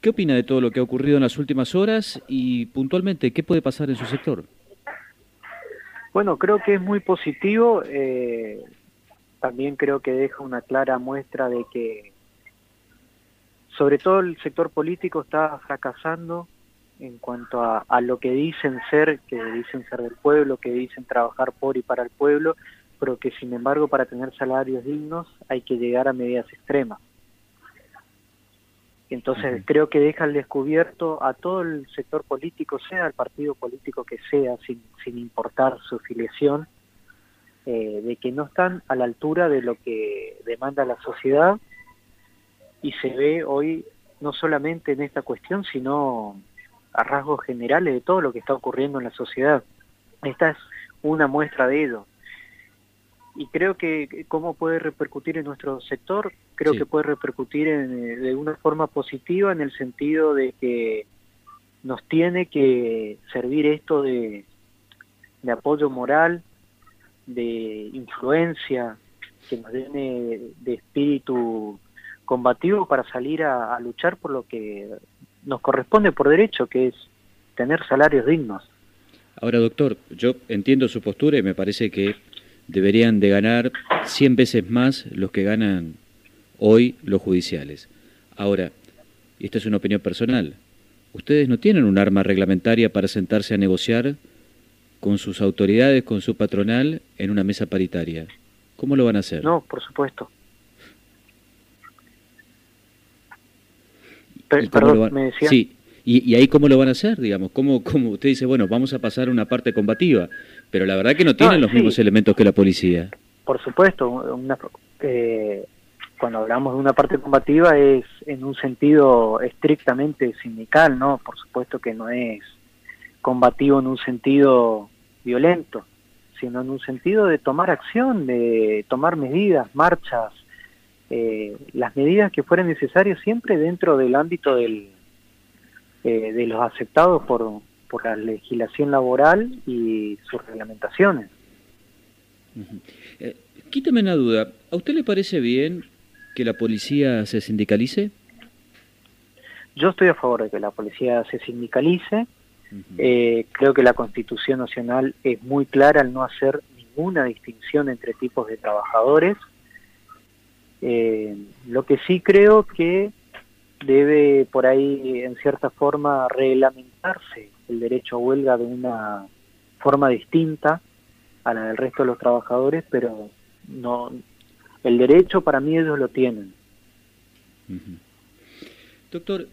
¿Qué opina de todo lo que ha ocurrido en las últimas horas y puntualmente qué puede pasar en su sector? Bueno, creo que es muy positivo. Eh, también creo que deja una clara muestra de que, sobre todo el sector político está fracasando en cuanto a, a, lo que dicen ser, que dicen ser del pueblo, que dicen trabajar por y para el pueblo, pero que sin embargo para tener salarios dignos hay que llegar a medidas extremas. Entonces creo que deja al descubierto a todo el sector político, sea el partido político que sea, sin, sin importar su filiación, eh, de que no están a la altura de lo que demanda la sociedad y se ve hoy no solamente en esta cuestión, sino a rasgos generales de todo lo que está ocurriendo en la sociedad. Esta es una muestra de ello. Y creo que cómo puede repercutir en nuestro sector, creo que puede repercutir en, eh, de una forma positiva en el sentido de que nos tiene que servir esto de, de apoyo moral, de influencia, que nos tiene de espíritu combativo para salir a, a luchar por lo que nos corresponde por derecho, que es tener salarios dignos. Ahora, doctor, yo entiendo su postura y me parece que deberían de ganar 100 veces más los que ganan hoy los judiciales. Ahora, y esta es una opinión personal, ustedes no tienen un arma reglamentaria para sentarse a negociar con sus autoridades, con su patronal, en una mesa paritaria. ¿Cómo lo van a hacer? No, por supuesto. perdón, me decía. Sí, y, ahí cómo lo van a hacer, digamos, cómo, cómo usted dice, bueno, vamos a pasar a una parte combativa, pero la verdad que no tienen los mismos elementos que la policía. Por supuesto, una, eh, cuando hablamos de una parte combativa es en un sentido estrictamente sindical, ¿no? Por supuesto que no es combativo en un sentido violento, sino en un sentido de tomar acción, de tomar medidas, marchas, eh, las medidas que fueran necesarias siempre dentro del ámbito del, eh, de los aceptados por, por la legislación laboral y sus reglamentaciones. Eh, quítame una duda, ¿a usted le parece bien que la policía se sindicalice? Yo estoy a favor de que la policía se sindicalice. eh, creo que la Constitución Nacional es muy clara al no hacer ninguna distinción entre tipos de trabajadores. Eh, lo que sí creo que debe por ahí en cierta forma reglamentarse el derecho a huelga de una forma distinta a la del resto de los trabajadores, pero no el derecho para mí ellos lo tienen. Doctor,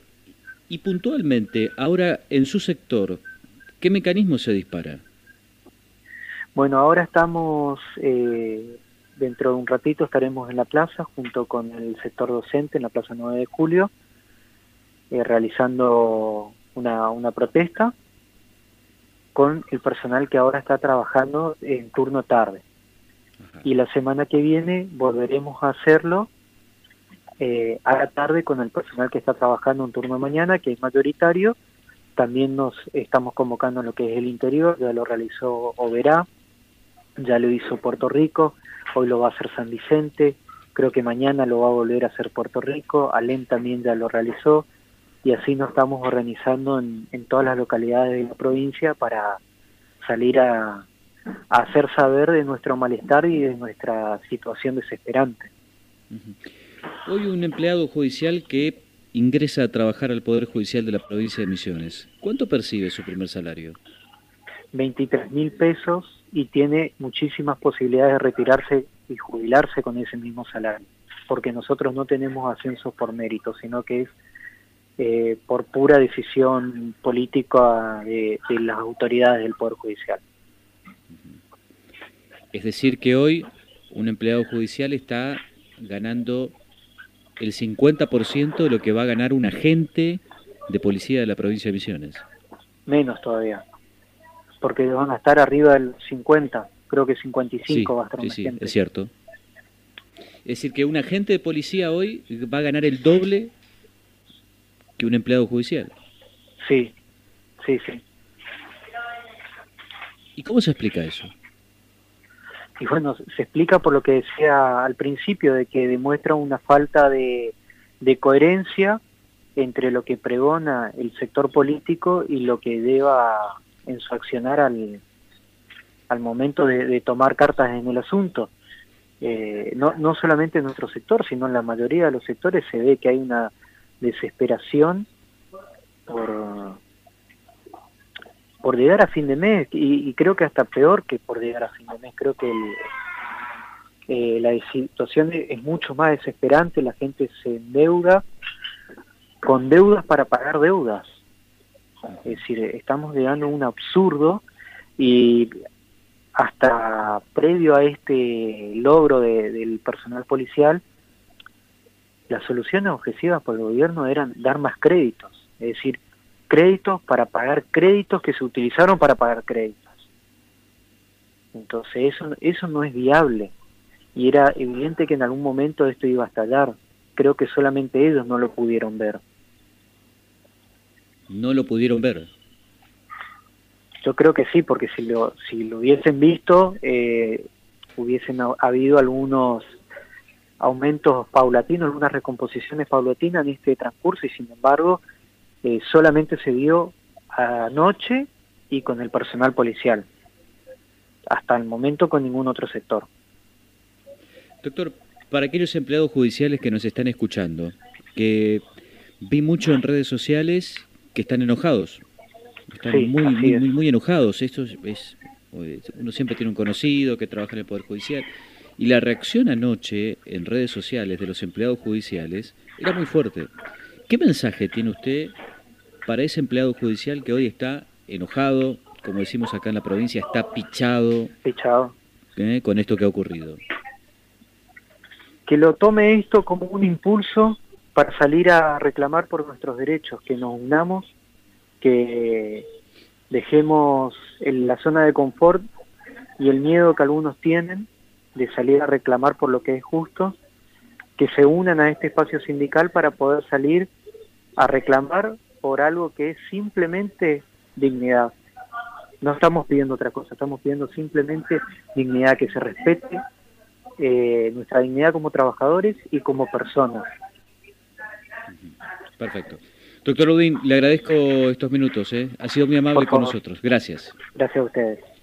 y puntualmente, ahora en su sector, ¿qué mecanismo se dispara? Bueno, ahora estamos eh, dentro de un ratito estaremos en la plaza junto con el sector docente en la Plaza 9 de Julio, eh, realizando una, una protesta con el personal que ahora está trabajando en turno tarde. Y la semana que viene volveremos a hacerlo eh, a la tarde con el personal que está trabajando en turno mañana, que es mayoritario. También nos estamos convocando en lo que es el interior, ya lo realizó Oberá, ya lo hizo Puerto Rico, hoy lo va a hacer San Vicente, creo que mañana lo va a volver a hacer Puerto Rico, Alén también ya lo realizó, y así nos estamos organizando en, en todas las localidades de la provincia para salir a, a, hacer saber de nuestro malestar y de nuestra situación desesperante. Uh -huh. Hoy un empleado judicial que ingresa a trabajar al Poder Judicial de la provincia de Misiones, ¿cuánto percibe su primer salario? 23 mil pesos y tiene muchísimas posibilidades de retirarse y jubilarse con ese mismo salario, porque nosotros no tenemos ascensos por mérito, sino que es eh, por pura decisión política de, de, las autoridades del Poder Judicial. Es decir, que hoy un empleado judicial está ganando el 50% de lo que va a ganar un agente de policía de la provincia de Misiones. Menos todavía, porque van a estar arriba del 50, creo que 55 sí, va a estar sí, sí, es cierto. Es decir, que un agente de policía hoy va a ganar el doble que un empleado judicial. Sí, sí, sí. ¿Y cómo se explica eso? Y bueno, se explica por lo que decía al principio, de que demuestra una falta de, de coherencia entre lo que pregona el sector político y lo que deba en su accionar al, al momento de, tomar cartas en el asunto. Eh, no, no solamente en nuestro sector, sino en la mayoría de los sectores se ve que hay una desesperación por, por llegar a fin de mes y, creo que hasta peor que por llegar a fin de mes. Creo que eh, la situación es mucho más desesperante, la gente se endeuda con deudas para pagar deudas. Es decir, estamos llegando a un absurdo y hasta previo a este logro del personal policial, las soluciones objetivas por el gobierno eran dar más créditos, es decir, créditos para pagar créditos que se utilizaron para pagar créditos. Entonces eso, eso no es viable y era evidente que en algún momento esto iba a estallar. Creo que solamente ellos no lo pudieron ver. No lo pudieron ver. Yo creo que sí, porque si lo, si lo hubiesen visto, eh, hubiesen habido algunos aumentos paulatinos, algunas recomposiciones paulatinas en este transcurso y sin embargo eh, solamente se dio anoche y con el personal policial. Hasta el momento con ningún otro sector. Doctor, para aquellos empleados judiciales que nos están escuchando, que vi mucho en redes sociales que están enojados están muy, muy, muy, enojados. Esto es, uno siempre tiene un conocido que trabaja en el Poder Judicial. Y la reacción anoche en redes sociales de los empleados judiciales era muy fuerte. ¿Qué mensaje tiene usted para ese empleado judicial que hoy está enojado, como decimos acá en la provincia, está pichado, pichado. ¿eh? con esto que ha ocurrido? Que lo tome esto como un impulso para salir a reclamar por nuestros derechos, que nos unamos que dejemos en la zona de confort y el miedo que algunos tienen de salir a reclamar por lo que es justo, que se unan a este espacio sindical para poder salir a reclamar por algo que es simplemente dignidad. No estamos pidiendo otra cosa, estamos pidiendo simplemente dignidad, que se respete eh, nuestra dignidad como trabajadores y como personas. Perfecto. Doctor Udín, le agradezco estos minutos, ¿eh? ha sido muy amable con nosotros. Gracias. Gracias a ustedes.